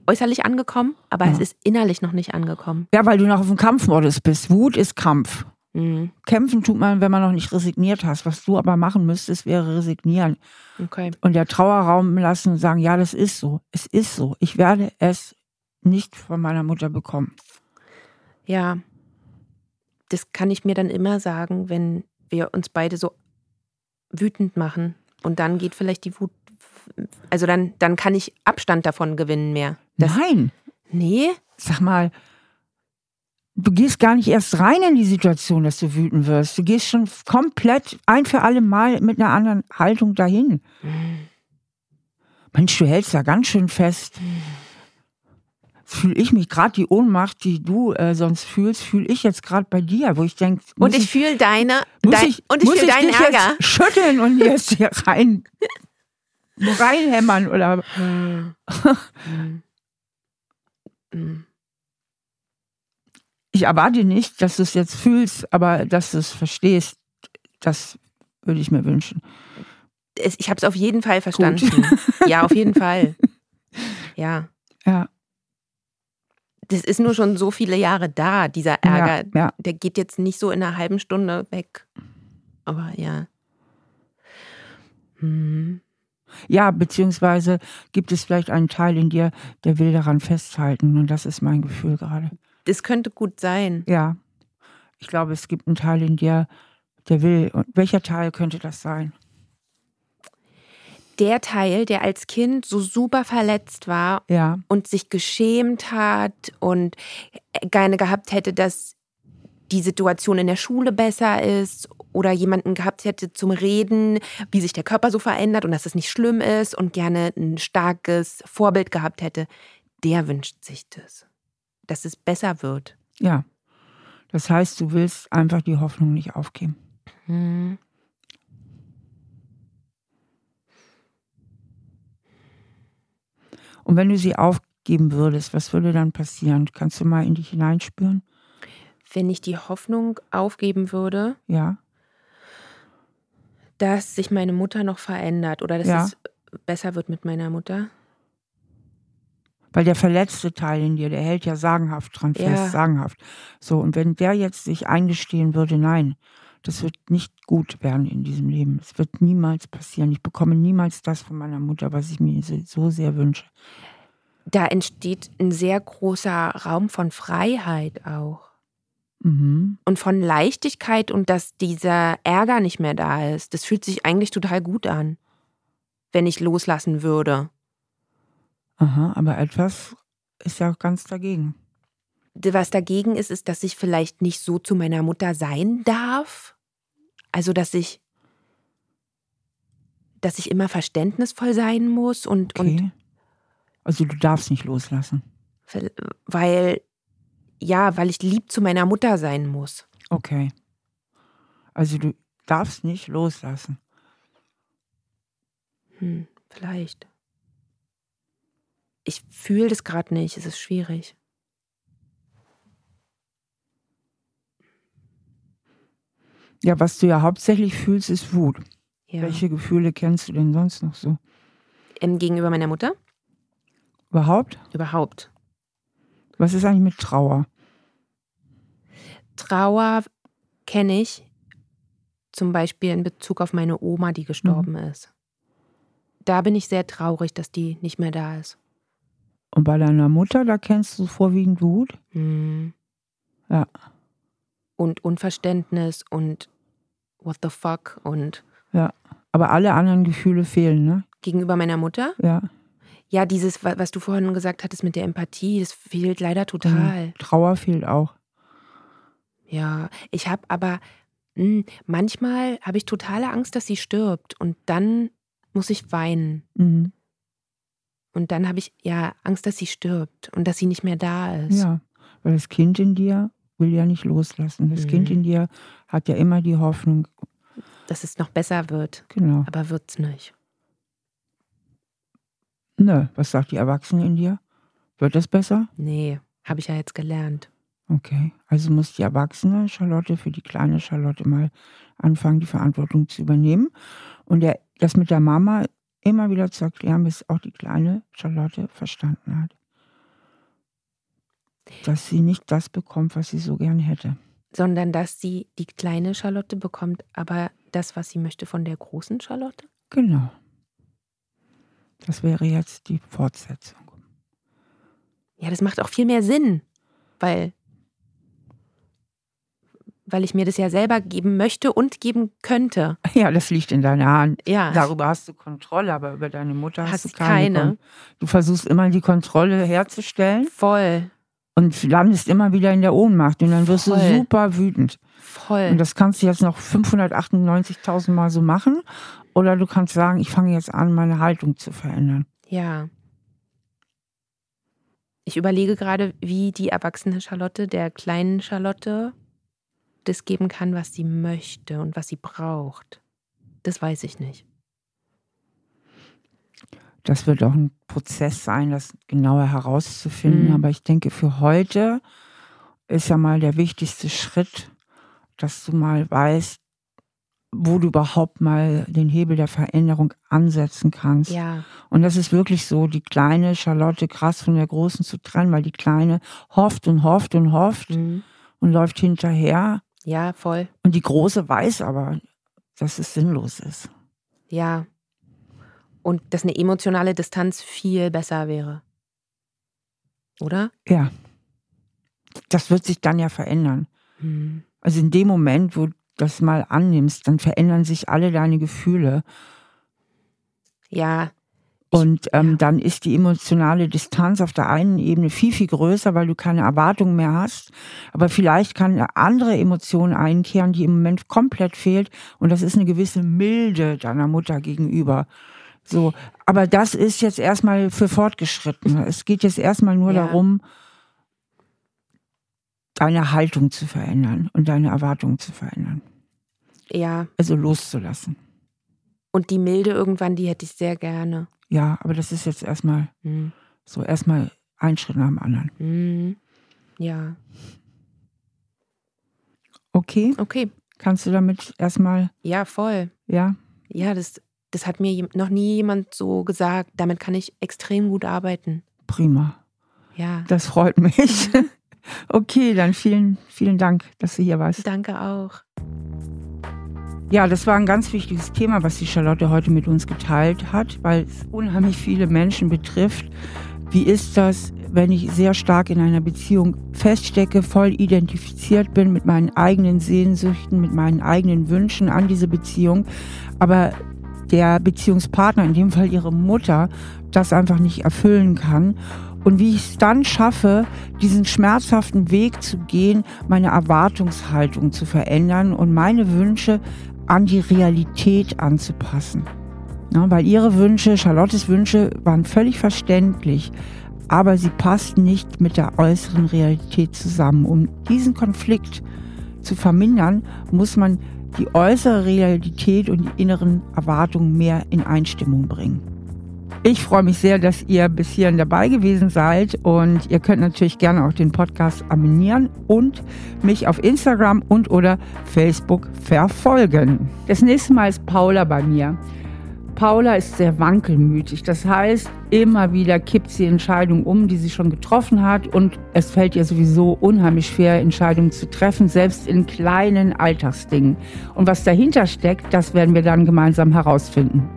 äußerlich angekommen, aber Ja. es ist innerlich noch nicht angekommen. Ja, weil du noch auf dem Kampfmodus bist. Wut ist Kampf. Mhm. Kämpfen tut man, wenn man noch nicht resigniert hast. Was du aber machen müsstest, wäre resignieren Okay. und der Trauerraum lassen und sagen, ja, das ist so. Es ist so. Ich werde es nicht von meiner Mutter bekommen. Ja. Das kann ich mir dann immer sagen, wenn wir uns beide so wütend machen. Und dann geht vielleicht die Wut. Also dann, dann kann ich Abstand davon gewinnen mehr. Das, Nein, nee? sag mal, du gehst gar nicht erst rein in die Situation, dass du wütend wirst. Du gehst schon komplett ein für alle Mal mit einer anderen Haltung dahin. Mensch, du hältst da ganz schön fest. Fühle ich mich gerade die Ohnmacht, die du äh, sonst fühlst, fühle ich jetzt gerade bei dir, wo ich denke, Und ich fühle deine. muss Dein, ich, und ich muss fühle deinen dich Ärger. Jetzt schütteln und jetzt hier rein reinhämmern oder Mhm. ich erwarte nicht, dass du es jetzt fühlst, aber dass du es verstehst, das würde ich mir wünschen. Ich habe es auf jeden Fall verstanden. Ja, auf jeden Fall. Ja. Ja, Das ist nur schon so viele Jahre da, dieser Ärger. ja, ja. Der geht jetzt nicht so in einer halben Stunde weg. Aber ja. Hm. ja, beziehungsweise gibt es vielleicht einen Teil in dir, der will daran festhalten und das ist mein Gefühl gerade. Das könnte gut sein. Ja, ich glaube, es gibt einen Teil in dir, der will. Und welcher Teil könnte das sein? Der Teil, der als Kind so super verletzt war Ja, und sich geschämt hat und gerne gehabt hätte, dass die Situation in der Schule besser ist oder jemanden gehabt hätte zum Reden, wie sich der Körper so verändert und dass es nicht schlimm ist und gerne ein starkes Vorbild gehabt hätte, der wünscht sich das, dass es besser wird. ja. Das heißt, du willst einfach die Hoffnung nicht aufgeben. Hm. Und wenn du sie aufgeben würdest, was würde dann passieren? Kannst du mal in dich hineinspüren? Wenn ich die Hoffnung aufgeben würde, Ja, dass sich meine Mutter noch verändert oder dass Ja. es besser wird mit meiner Mutter. Weil der verletzte Teil in dir, der hält ja sagenhaft dran Ja. fest, sagenhaft. So, und wenn der jetzt sich eingestehen würde, nein, das wird nicht gut werden in diesem Leben. Es wird niemals passieren. Ich bekomme niemals das von meiner Mutter, was ich mir so- so sehr wünsche. Da entsteht ein sehr großer Raum von Freiheit auch. Mhm. Und von Leichtigkeit und dass dieser Ärger nicht mehr da ist. Das fühlt sich eigentlich total gut an, wenn ich loslassen würde. Aha, aber etwas ist ja ganz dagegen. Was dagegen ist, ist, dass ich vielleicht nicht so zu meiner Mutter sein darf. Also, dass ich, dass ich immer verständnisvoll sein muss und, Okay. und also du darfst nicht loslassen. weil, ja, weil ich lieb zu meiner Mutter sein muss. Okay. Also du darfst nicht loslassen. Hm, vielleicht. Ich fühle das gerade nicht, es ist schwierig. Ja, was du ja hauptsächlich fühlst, ist Wut. Ja. Welche Gefühle kennst du denn sonst noch so? Ähm, gegenüber meiner Mutter? Überhaupt? Überhaupt. Was ist eigentlich mit Trauer? Trauer kenne ich zum Beispiel in Bezug auf meine Oma, die gestorben ist. Da bin ich sehr traurig, dass die nicht mehr da ist. Und bei deiner Mutter, da kennst du vorwiegend Wut? Hm. Ja. Und Unverständnis und what the fuck und Ja. Aber alle anderen Gefühle fehlen, ne? gegenüber meiner Mutter. Ja. Ja, dieses, wa- was du vorhin gesagt hattest mit der Empathie, das fehlt leider total. Trauer fehlt auch. Ja, ich habe aber mh, manchmal habe ich totale Angst, dass sie stirbt und dann muss ich weinen Mhm. Und dann habe ich ja Angst, dass sie stirbt und dass sie nicht mehr da ist. Ja. Weil das Kind in dir will ja nicht loslassen. Das Mhm. Kind in dir hat ja immer die Hoffnung, Dass es noch besser wird, genau. aber wird's nicht. Nö, was sagt die Erwachsene in dir? Wird das besser? Nee, habe ich ja jetzt gelernt. Okay, also muss die erwachsene Charlotte für die kleine Charlotte mal anfangen, die Verantwortung zu übernehmen. Und der, das mit der Mama immer wieder zu erklären, bis auch die kleine Charlotte verstanden hat. Dass sie nicht das bekommt, was sie so gern hätte. Sondern dass sie die kleine Charlotte bekommt, aber das, was sie möchte von der großen Charlotte. Genau. Das wäre jetzt die Fortsetzung. Ja, das macht auch viel mehr Sinn, weil, weil ich mir das ja selber geben möchte und geben könnte. Ja, das liegt in deiner Hand. Ja, Darüber hast du Kontrolle, aber über deine Mutter hast, Hast du keine. keine. Du versuchst immer die Kontrolle herzustellen voll, und landest immer wieder in der Ohnmacht und dann wirst Voll. du super wütend. voll. Und das kannst du jetzt noch 598.000 Mal so machen oder du kannst sagen, ich fange jetzt an, meine Haltung zu verändern. Ja. Ich überlege gerade, wie die erwachsene Charlotte der kleinen Charlotte das geben kann, was sie möchte und was sie braucht. Das weiß ich nicht. Das wird auch ein Prozess sein, das genauer herauszufinden. Mhm. Aber ich denke, für heute ist ja mal der wichtigste Schritt, dass du mal weißt, wo du überhaupt mal den Hebel der Veränderung ansetzen kannst. Ja, Und das ist wirklich so, die kleine Charlotte krass von der großen zu trennen, weil die kleine hofft und hofft und hofft mhm. und läuft hinterher. Ja, voll. Und die große weiß aber, dass es sinnlos ist. Ja. Und dass eine emotionale Distanz viel besser wäre. Oder? Ja. Das wird sich dann ja verändern. Mhm. Also in dem Moment, wo du das mal annimmst, dann verändern sich alle deine Gefühle. Ja, Und ähm, ja. dann ist die emotionale Distanz auf der einen Ebene viel, viel größer, weil du keine Erwartungen mehr hast. Aber vielleicht kann eine andere Emotion einkehren, die im Moment komplett fehlt. Und das ist eine gewisse Milde deiner Mutter gegenüber. So, aber das ist jetzt erstmal für Fortgeschrittene. Es geht jetzt erstmal nur Ja. darum, deine Haltung zu verändern und deine Erwartungen zu verändern. ja. Also loszulassen. Und die Milde irgendwann, die hätte ich sehr gerne. Ja, aber das ist jetzt erstmal Mhm. so erstmal ein Schritt nach dem anderen. Mhm. Ja, Okay, okay. kannst du damit erstmal, Ja, voll. ja? Ja, das, das hat mir noch nie jemand so gesagt. Damit kann ich extrem gut arbeiten. Prima. Ja, Das freut mich. Okay, dann vielen, vielen Dank, dass du hier warst. danke auch. Ja, das war ein ganz wichtiges Thema, was die Charlotte heute mit uns geteilt hat, weil es unheimlich viele Menschen betrifft. Wie ist das, wenn ich sehr stark in einer Beziehung feststecke, voll identifiziert bin mit meinen eigenen Sehnsüchten, mit meinen eigenen Wünschen an diese Beziehung, aber der Beziehungspartner, in dem Fall ihre Mutter, das einfach nicht erfüllen kann. Und wie ich es dann schaffe, diesen schmerzhaften Weg zu gehen, meine Erwartungshaltung zu verändern und meine Wünsche an die Realität anzupassen. Ja, weil ihre Wünsche, Charlottes Wünsche waren völlig verständlich, aber sie passten nicht mit der äußeren Realität zusammen. Um diesen Konflikt zu vermindern, muss man die äußere Realität und die inneren Erwartungen mehr in Einstimmung bringen. Ich freue mich sehr, dass ihr bis hierhin dabei gewesen seid und ihr könnt natürlich gerne auch den Podcast abonnieren und mich auf Instagram und oder Facebook verfolgen. Das nächste Mal ist Paula bei mir. Paula ist sehr wankelmütig. Das heißt, immer wieder kippt sie Entscheidungen um, die sie schon getroffen hat. Und es fällt ihr sowieso unheimlich schwer, Entscheidungen zu treffen, selbst in kleinen Alltagsdingen. Und was dahinter steckt, das werden wir dann gemeinsam herausfinden.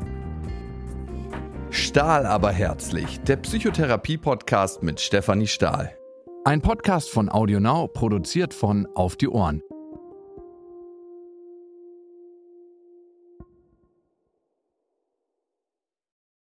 Stahl aber herzlich, der Psychotherapie-Podcast mit Stefanie Stahl. Ein Podcast von AudioNow, produziert von Auf die Ohren.